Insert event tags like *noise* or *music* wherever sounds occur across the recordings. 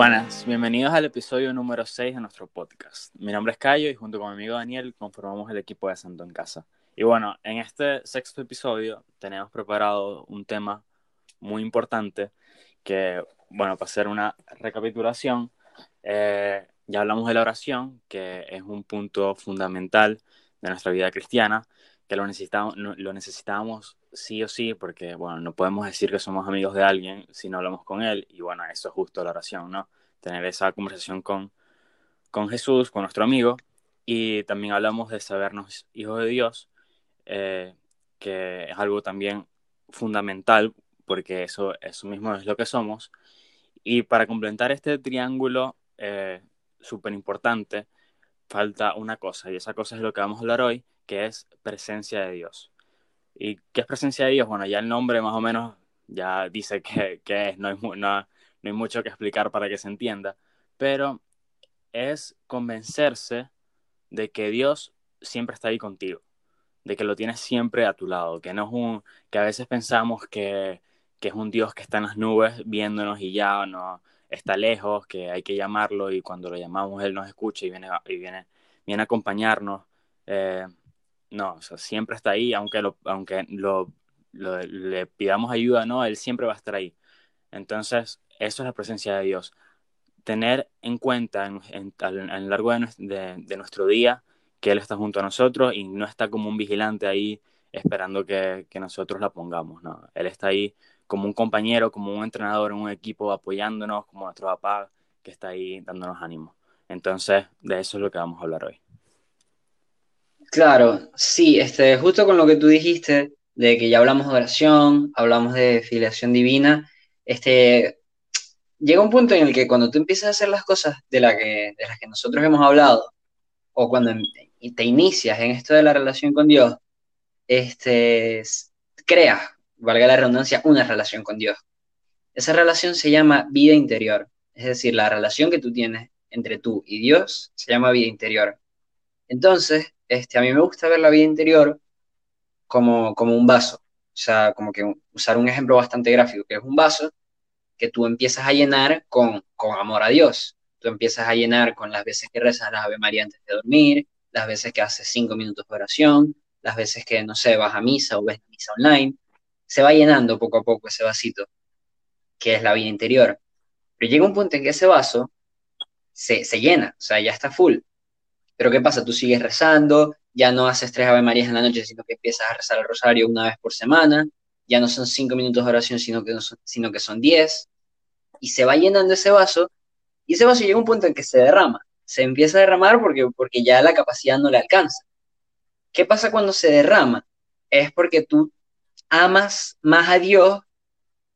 Buenas, bienvenidos al episodio número 6 de nuestro podcast. Mi nombre es Cayo y junto con mi amigo Daniel conformamos el equipo de Santo en Casa. Y bueno, en este sexto episodio tenemos preparado un tema muy importante que, bueno, para hacer una recapitulación, eh, ya hablamos de la oración, que es un punto fundamental de nuestra vida cristiana, que lo necesitamos, lo necesitamos sí o sí, porque, bueno, no podemos decir que somos amigos de alguien si no hablamos con él, y bueno, eso es justo la oración, ¿no? Tener esa conversación con, con Jesús, con nuestro amigo, y también hablamos de sabernos hijos de Dios, eh, que es algo también fundamental, porque eso, eso mismo es lo que somos. Y para completar este triángulo eh, súper importante, falta una cosa, y esa cosa es lo que vamos a hablar hoy, que es presencia de Dios. ¿Y qué es presencia de Dios? Bueno, ya el nombre más o menos ya dice *laughs* que, es, no hay, no hay mucho que explicar para que se entienda, pero es convencerse de que Dios siempre está ahí contigo, de que lo tienes siempre a tu lado, que no es un, que a veces pensamos que, que es un Dios que está en las nubes viéndonos y ya no está lejos, que hay que llamarlo y cuando lo llamamos Él nos escucha y viene, y viene, viene a acompañarnos. Eh, no, siempre está ahí, aunque, aunque le pidamos ayuda, no, Él siempre va a estar ahí. Entonces, eso es la presencia de Dios. Tener en cuenta en, en, a lo largo de, nuestro día que Él está junto a nosotros y no está como un vigilante ahí esperando que, que nosotros la pongamos, no. Él está ahí como un compañero, como un entrenador en un equipo apoyándonos, como nuestro papá que está ahí dándonos ánimo. Entonces, de eso es lo que vamos a hablar hoy. Claro, sí, este, justo con lo que tú dijiste, de que ya hablamos de oración, hablamos de filiación divina, este, llega un punto en el que cuando tú empiezas a hacer las cosas de, la que, de las que nosotros hemos hablado, o cuando te inicias en esto de la relación con Dios, este, creas, valga la redundancia, una relación con Dios. Esa relación se llama vida interior, es decir, la relación que tú tienes entre tú y Dios se llama vida interior. Entonces, este, a mí me gusta ver la vida interior como, como un vaso. O sea, como que usar un ejemplo bastante gráfico, que es un vaso que tú empiezas a llenar con, amor a Dios. Tú empiezas a llenar con las veces que rezas la Ave María antes de dormir, las veces que haces cinco minutos de oración, las veces que, no sé, vas a misa o ves misa online. Se va llenando poco a poco ese vasito, que es la vida interior. Pero llega un punto en que ese vaso se, se llena, o sea, ya está full. Pero ¿qué pasa? Tú sigues rezando, ya no haces tres Ave Marías en la noche, sino que empiezas a rezar el rosario una vez por semana, ya no son cinco minutos de oración, sino que, son, sino que son diez, y se va llenando ese vaso, y ese vaso llega a un punto en que se derrama, se empieza a derramar porque, porque ya la capacidad no le alcanza. ¿Qué pasa cuando se derrama? Es porque tú amas más a Dios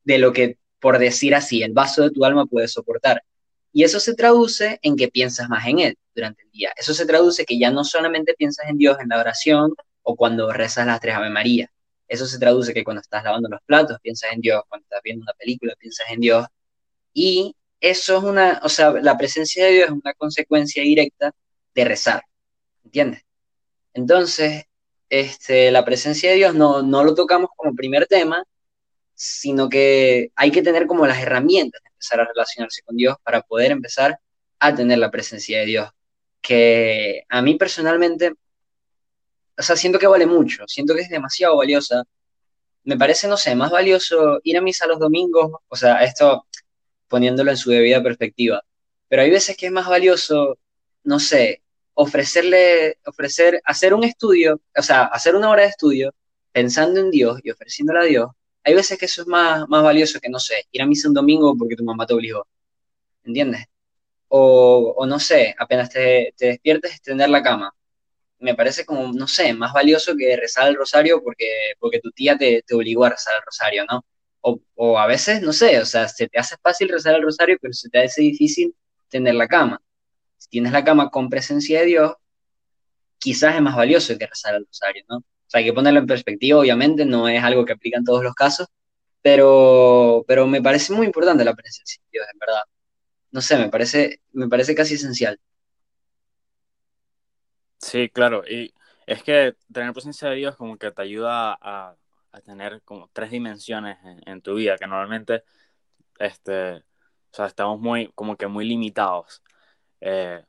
de lo que, por decir así, el vaso de tu alma puede soportar. Y eso se traduce en que piensas más en Él durante el día. Eso se traduce que ya no solamente piensas en Dios en la oración o cuando rezas las tres Ave María. Eso se traduce que cuando estás lavando los platos piensas en Dios, cuando estás viendo una película piensas en Dios. Y eso es una, o sea, la presencia de Dios es una consecuencia directa de rezar. ¿Entiendes? Entonces, este, la presencia de Dios no, no lo tocamos como primer tema, sino que hay que tener como las herramientas de empezar a relacionarse con Dios para poder empezar a tener la presencia de Dios, que a mí personalmente, o sea, siento que vale mucho, siento que es demasiado valiosa. Me parece, no sé, más valioso ir a misa los domingos, o sea, esto poniéndolo en su debida perspectiva, pero hay veces que es más valioso, no sé, ofrecerle, ofrecer, hacer un estudio, o sea, hacer una hora de estudio pensando en Dios y ofreciéndole a Dios, hay veces que eso es más, más valioso que, no sé, ir a misa un domingo porque tu mamá te obligó. ¿Entiendes? O, no sé, apenas te, te despiertes, extender la cama. Me parece como, no sé, más valioso que rezar el rosario porque, porque tu tía te, te obligó a rezar el rosario, ¿no? O, o, a veces, no sé, o sea, se te hace fácil rezar el rosario, pero se te hace difícil tener la cama. Si tienes la cama con presencia de Dios, quizás es más valioso que rezar el rosario, ¿no? O sea, hay que ponerlo en perspectiva, obviamente, no es algo que aplica en todos los casos, pero, pero me parece muy importante la presencia de Dios, en verdad. No sé, me parece, me parece casi esencial. Sí, claro, y es que tener presencia de Dios como que te ayuda a, tener como tres dimensiones en, en, tu vida, que normalmente este, O sea, estamos muy, como que muy limitados. Eh,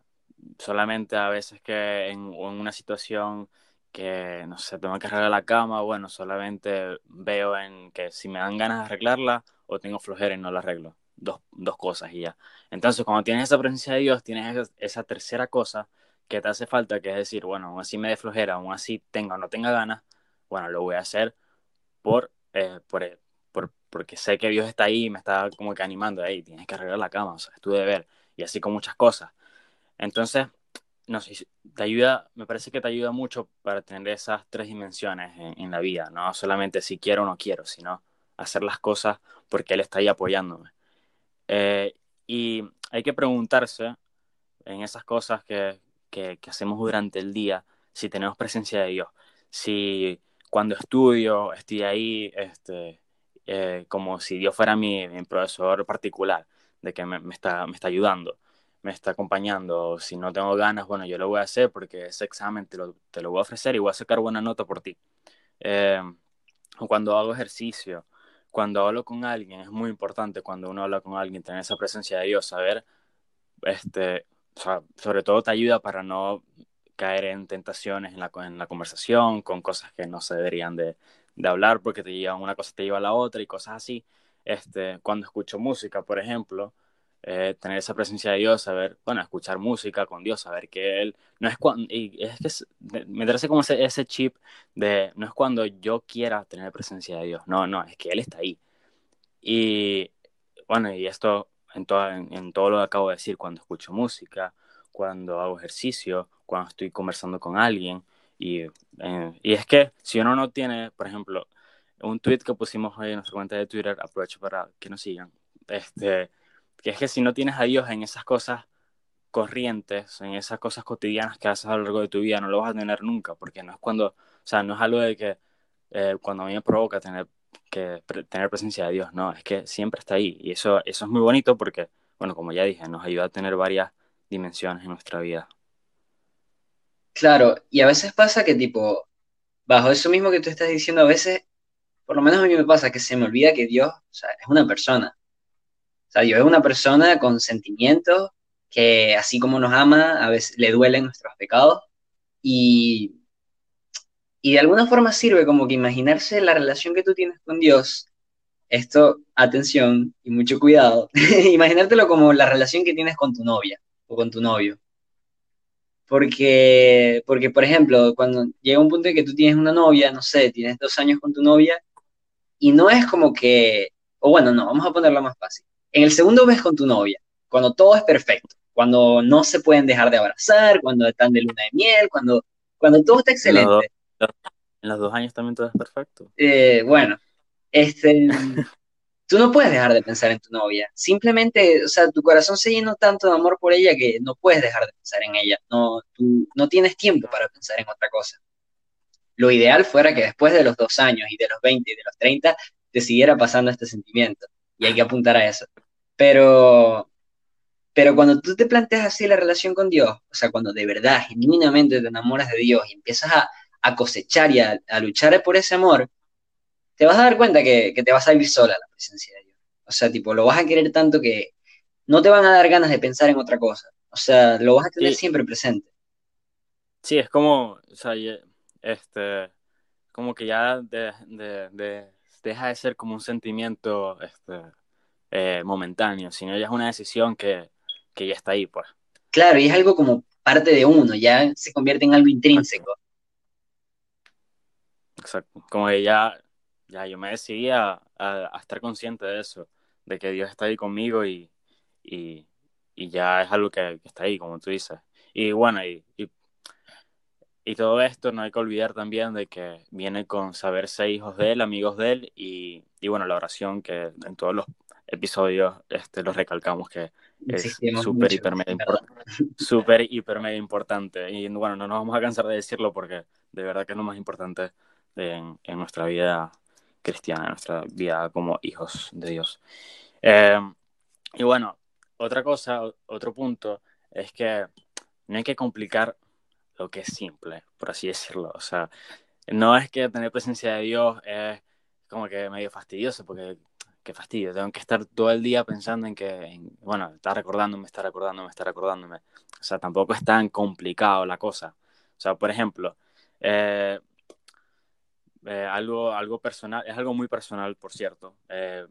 solamente a veces que en, en, una situación que, no sé, tengo que arreglar la cama, bueno, solamente veo en que si me dan ganas de arreglarla o tengo flojera y no la arreglo. Dos, dos cosas y ya. Entonces, cuando tienes esa presencia de Dios, tienes esa, esa tercera cosa que te hace falta, que es decir, bueno, aún así me dé flojera, aún así tenga o no tenga ganas, bueno, lo voy a hacer por, eh, por, eh, por, porque sé que Dios está ahí y me está como que animando, ahí tienes que arreglar la cama, o sea, es tu deber, y así con muchas cosas. Entonces, no sé, te ayuda, me parece que te ayuda mucho para tener esas tres dimensiones en, en la vida, no solamente si quiero o no quiero, sino hacer las cosas porque Él está ahí apoyándome. Eh, y hay que preguntarse en esas cosas que, que, que, hacemos durante el día si tenemos presencia de Dios. Si cuando estudio estoy ahí este, eh, como si Dios fuera mi, mi, profesor particular, de que me, me, está, me está ayudando, me está acompañando. Si no tengo ganas, bueno, yo lo voy a hacer porque ese examen te lo, te lo voy a ofrecer y voy a sacar buena nota por ti. Eh, cuando hago ejercicio, cuando hablo con alguien, es muy importante cuando uno habla con alguien, tener esa presencia de Dios, saber, este, o sea, sobre todo te ayuda para no caer en tentaciones en la, en la conversación, con cosas que no se deberían de, de, hablar porque te llevan una cosa te lleva a la otra y cosas así. Este, cuando escucho música, por ejemplo, eh, tener esa presencia de Dios, saber, bueno, escuchar música con Dios, saber que Él no es cuando, y es que es, me parece como ese, ese chip de no es cuando yo quiera tener presencia de Dios, no, no, es que Él está ahí. Y bueno, y esto en, todo, en, en todo lo que acabo de decir, cuando escucho música, cuando hago ejercicio, cuando estoy conversando con alguien. Y, eh, y es que si uno no tiene, por ejemplo, un tweet que pusimos hoy en nuestra cuenta de Twitter, aprovecho para que nos sigan, este, que es que si no tienes a Dios en esas cosas corrientes, en esas cosas cotidianas que haces a lo largo de tu vida, no lo vas a tener nunca, porque no es cuando, o sea, no es algo de que eh, cuando a mí me provoca tener que tener presencia de Dios, no, es que siempre está ahí y eso, eso es muy bonito porque, bueno, como ya dije, nos ayuda a tener varias dimensiones en nuestra vida. Claro, y a veces pasa que tipo, bajo eso mismo que tú estás diciendo, a veces, por lo menos a mí me pasa que se me olvida que Dios, es una persona. O sea, Dios es una persona con sentimientos que así como nos ama, a veces le duelen nuestros pecados y, y de alguna forma sirve como que imaginarse la relación que tú tienes con Dios. Esto, atención y mucho cuidado, *laughs* imaginártelo como la relación que tienes con tu novia o con tu novio. Porque, porque, por ejemplo, cuando llega un punto en que tú tienes una novia, no sé, tienes dos años con tu novia, y no es como que, o bueno, no, vamos a ponerlo más fácil. En el segundo mes con tu novia, cuando todo es perfecto, cuando no se pueden dejar de abrazar, cuando están de luna de miel, cuando, cuando todo está excelente. En los, dos, en los dos años también todo es perfecto. Eh, bueno, este, *laughs* tú no puedes dejar de pensar en tu novia. Simplemente, o sea, tu corazón se llenó tanto de amor por ella que no puedes dejar de pensar en ella. No, tú no tienes tiempo para pensar en otra cosa. Lo ideal fuera que después de los dos años y de los 20 y de los 30 te siguiera pasando este sentimiento. Y hay que apuntar a eso. Pero, pero cuando tú te planteas así la relación con Dios, o sea, cuando de verdad, genuinamente te enamoras de Dios y empiezas a, a cosechar y a, a luchar por ese amor, te vas a dar cuenta que, que, te va a salir sola la presencia de Dios. O sea, tipo, lo vas a querer tanto que no te van a dar ganas de pensar en otra cosa. O sea, lo vas a tener sí. siempre presente. Sí, es como, o sea, este, como que ya de, de, de, deja de ser como un sentimiento este, eh, momentáneo, sino ya es una decisión que, que ya está ahí, pues. Claro, y es algo como parte de uno, ya se convierte en algo intrínseco. Exacto, como que ya ya yo me decidí a, a, a, estar consciente de eso, de que Dios está ahí conmigo y, y, y ya es algo que, que, está ahí, como tú dices. Y bueno, y, y, y, todo esto no hay que olvidar también de que viene con saberse hijos de Él, amigos de Él, y, y bueno, la oración que en todos los episodios este, los recalcamos que es súper, hiper, mega importante. *laughs* Súper, hiper, mega importante. Y bueno, no nos vamos a cansar de decirlo porque de verdad que es lo más importante en, en nuestra vida cristiana, nuestra vida como hijos de Dios. Eh, y bueno, otra cosa, otro punto, es que no hay que complicar lo que es simple, por así decirlo. O sea, no es que tener presencia de Dios es como que medio fastidioso, porque qué fastidio, tengo que estar todo el día pensando en que, bueno, está recordándome, está recordándome, está recordándome. O sea, tampoco es tan complicado la cosa. O sea, por ejemplo, eh, eh, algo, algo personal, es algo muy personal, por cierto. Eh,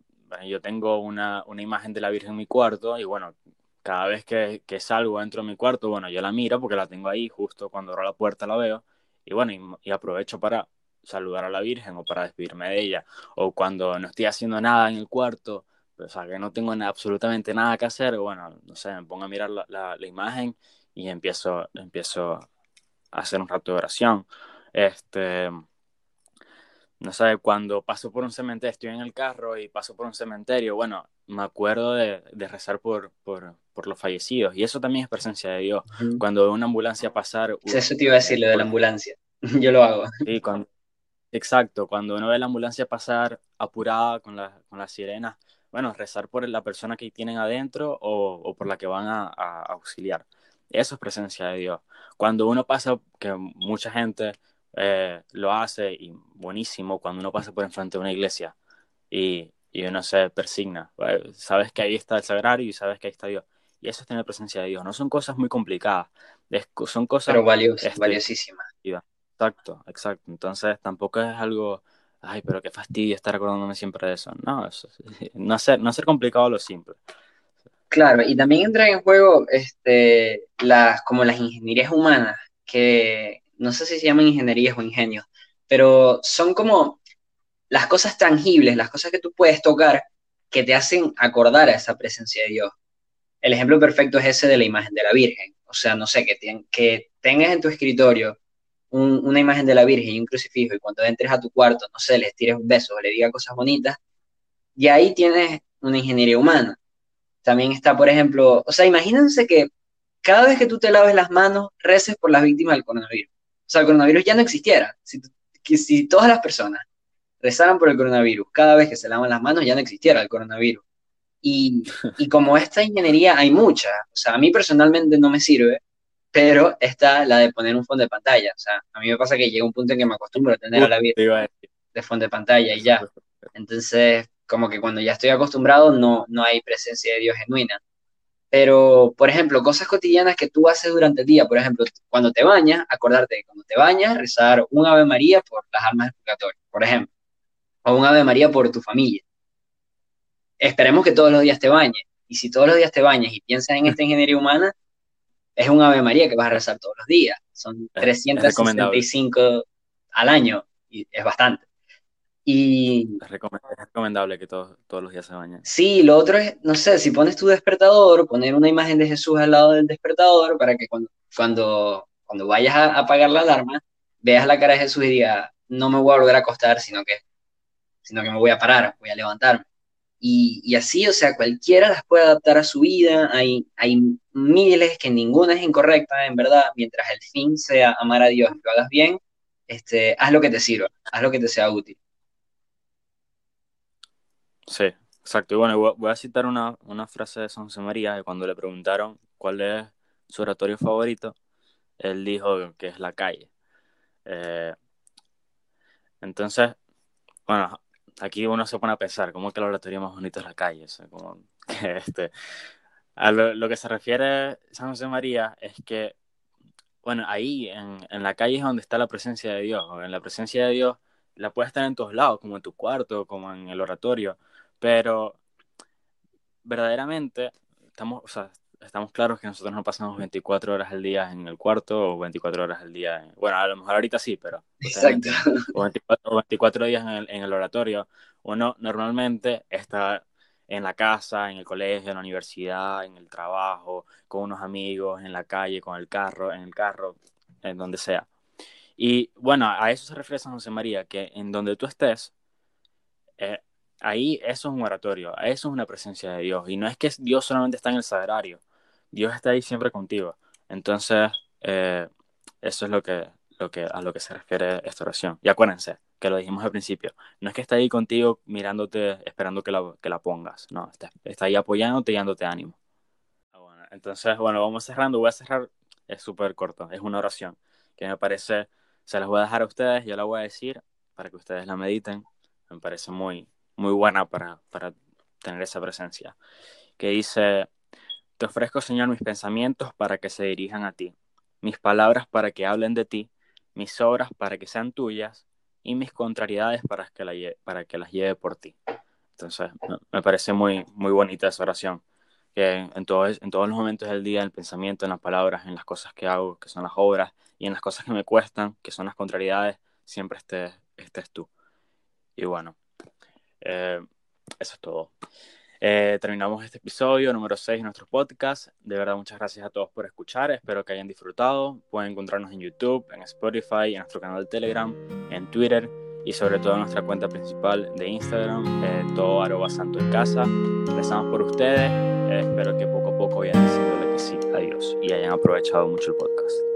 yo tengo una, una, imagen de la Virgen en mi cuarto y bueno, cada vez que, que, salgo dentro de mi cuarto, bueno, yo la miro porque la tengo ahí, justo cuando abro la puerta la veo y bueno, y aprovecho para saludar a la Virgen o para despedirme de ella, o cuando no estoy haciendo nada en el cuarto, o sea, que no tengo absolutamente nada que hacer, bueno, no sé, me pongo a mirar la, la, la, imagen y empiezo, empiezo a hacer un rato de oración. Este, no sé, cuando paso por un cementerio, estoy en el carro y paso por un cementerio, bueno, me acuerdo de, de rezar por, por, por, los fallecidos y eso también es presencia de Dios. Uh -huh. Cuando veo una ambulancia pasar... Eso te iba a decir, lo de la ambulancia. *laughs* Yo lo hago. Sí, cuando, Exacto, cuando uno ve la ambulancia pasar apurada con, la, con las sirenas, bueno, rezar por la persona que tienen adentro o, o por la que van a, a, auxiliar. Eso es presencia de Dios. Cuando uno pasa, que mucha gente eh, lo hace, y buenísimo, cuando uno pasa por enfrente de una iglesia y, y uno se persigna, sabes que ahí está el sagrario y sabes que ahí está Dios. Y eso es tener presencia de Dios. No son cosas muy complicadas, es, son cosas... Pero valios, este, valiosísimas. Exacto, exacto. Entonces tampoco es algo, ay, pero qué fastidio estar acordándome siempre de eso. No, eso, *laughs* no, hacer, no hacer complicado lo simple. Claro, y también entran en juego este, las, como las ingenierías humanas, que no sé si se llaman ingenierías o ingenios, pero son como las cosas tangibles, las cosas que tú puedes tocar que te hacen acordar a esa presencia de Dios. El ejemplo perfecto es ese de la imagen de la Virgen. O sea, no sé, que, ten, que tengas en tu escritorio un, una imagen de la Virgen y un crucifijo y cuando entres a tu cuarto, no sé, les tires un beso o le digas cosas bonitas, y ahí tienes una ingeniería humana. También está, por ejemplo, o sea, imagínense que cada vez que tú te laves las manos, reces por las víctimas del coronavirus. O sea, el coronavirus ya no existiera. Si todas las personas rezaran por el coronavirus, cada vez que se lavan las manos, ya no existiera el coronavirus. Y, y como esta ingeniería hay mucha, o sea, a mí personalmente no me sirve, pero está la de poner un fondo de pantalla. O sea, a mí me pasa que llega un punto en que me acostumbro a tener a la vida de fondo de pantalla y ya. Entonces, como que cuando ya estoy acostumbrado, no, no hay presencia de Dios genuina. Pero, por ejemplo, cosas cotidianas que tú haces durante el día, por ejemplo, cuando te bañas, acordarte de cuando te bañas, rezar un Ave María por las almas del purgatorio, por ejemplo, o un Ave María por tu familia. Esperemos que todos los días te bañes. Y si todos los días te bañas y piensas en esta *laughs* ingeniería humana, es un Ave María que vas a rezar todos los días. Son 365 al año y es bastante. Y... Es recomendable que todos, todos los días se bañen. Sí, lo otro es, no sé, si pones tu despertador, poner una imagen de Jesús al lado del despertador para que cuando, cuando, cuando vayas a apagar la alarma, veas la cara de Jesús y digas, no me voy a volver a acostar, sino que, sino que me voy a parar, voy a levantarme. Y, así, o sea, cualquiera las puede adaptar a su vida, hay, hay miles que ninguna es incorrecta, en verdad, mientras el fin sea amar a Dios y lo hagas bien, este, haz lo que te sirva, haz lo que te sea útil. Sí, exacto. Y bueno, voy a citar una, una frase de San José María, que cuando le preguntaron cuál es su oratorio favorito, él dijo que es la calle. Eh, entonces, bueno, aquí uno se pone a pensar, ¿cómo que el oratorio más bonito es la calle? Como *laughs* este, a lo, que se refiere San José María es que, bueno, ahí en, la calle es donde está la presencia de Dios. En la presencia de Dios la puedes estar en todos lados, como en tu cuarto, como en el oratorio, pero verdaderamente estamos, o sea, estamos claros que nosotros no pasamos 24 horas al día en el cuarto o 24 horas al día, en, bueno, a lo mejor ahorita sí, pero Exacto. O, 24, o 24 días en el, en el, oratorio. Uno normalmente está en la casa, en el colegio, en la universidad, en el trabajo, con unos amigos, en la calle, con el carro, en el carro, en donde sea. Y bueno, a eso se refiere San José María, que en donde tú estés, eh, ahí eso es un oratorio, eso es una presencia de Dios. Y no es que Dios solamente está en el sagrario, Dios está ahí siempre contigo. Entonces, eh, eso es lo que, lo que, a lo que se refiere esta oración. Y acuérdense, que lo dijimos al principio, no es que está ahí contigo mirándote, esperando que la, que la pongas, no, está, está ahí apoyándote y dándote ánimo. Ah, bueno, entonces, bueno, vamos cerrando, voy a cerrar, es súper corto, es una oración que me parece, se las voy a dejar a ustedes, yo la voy a decir para que ustedes la mediten, me parece muy, muy buena para, para tener esa presencia, que dice, te ofrezco, Señor, mis pensamientos para que se dirijan a ti, mis palabras para que hablen de ti, mis obras para que sean tuyas y mis contrariedades para que, las lleve por ti. Entonces, me parece muy, muy bonita esa oración, que en, todo, en todos los momentos del día, en el pensamiento, en las palabras, en las cosas que hago, que son las obras, y en las cosas que me cuestan, que son las contrariedades, siempre estés, estés tú. Y bueno, eh, eso es todo. Eh, terminamos este episodio número 6 de nuestro podcast. De verdad, muchas gracias a todos por escuchar. Espero que hayan disfrutado. Pueden encontrarnos en YouTube, en Spotify, en nuestro canal de Telegram, en Twitter y sobre todo en nuestra cuenta principal de Instagram, eh, todo arroba santo en casa. Rezamos por ustedes. espero que poco a poco vayan diciéndole que sí, adiós y hayan aprovechado mucho el podcast.